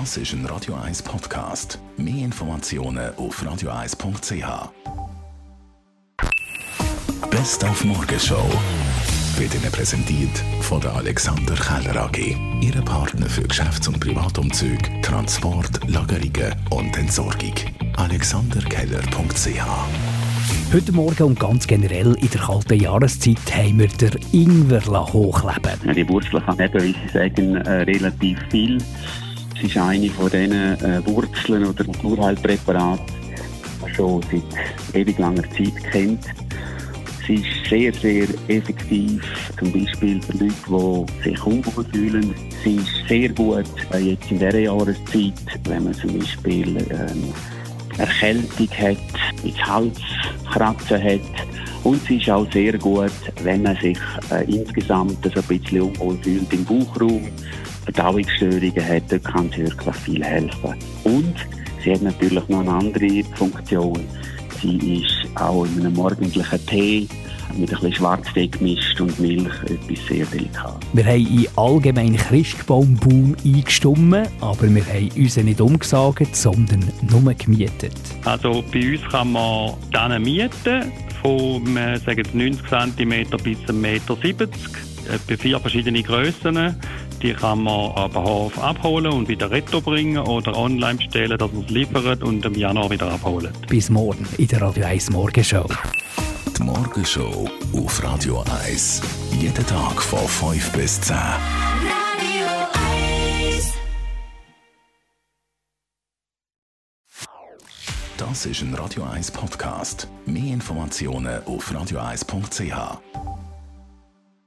Das ist ein Radio 1 Podcast. Mehr Informationen auf radio1.ch. Best auf Morgenshow wird Ihnen präsentiert von der Alexander Keller AG. Ihre Partner für Geschäfts- und Privatumzüge, Transport, Lagerungen und Entsorgung. AlexanderKeller.ch Heute Morgen und ganz generell in der kalten Jahreszeit haben wir den Ingwer hochleben Die Wurzeln kann eben, wie Sie sagen, äh, relativ viel. Ist eine von diesen äh, Wurzeln oder Naturheilpräparaten, die schon seit ewig langer Zeit kennt. Sie ist sehr, sehr effektiv, zum Beispiel für Leute, die sich unwohl fühlen. Sie ist sehr gut äh, jetzt in dieser Jahreszeit, wenn man zum Beispiel ähm, Erkältung hat, ins Hals kratzen hat. Und sie ist auch sehr gut, wenn man sich äh, insgesamt so ein bisschen unwohl fühlt im Bauchraum, Verdauungsstörungen hat, dort kann sie wirklich viel helfen. Und sie hat natürlich noch eine andere Funktion. Sie ist auch in einem morgendlichen Tee mit ein bisschen Schwarztee gemischt und Milch etwas sehr delikat. Wir haben in allgemeinen Christbaumbaum eingestimmt, aber wir haben uns nicht umgesagt, sondern nur gemietet. Also bei uns kann man dann mieten, von äh, sagen 90 cm bis 1,70 Meter. Etwa vier verschiedene Grössen. Die kann man am Bahnhof abholen und wieder retto bringen oder online bestellen, dass man es liefert und im Januar wieder abholen. Bis morgen in der Radio 1 Morgenshow. Die Morgenshow auf Radio 1. Jeden Tag von 5 bis 10. Radio 1. Das ist ein Radio 1 Podcast. Mehr Informationen auf radio1.ch.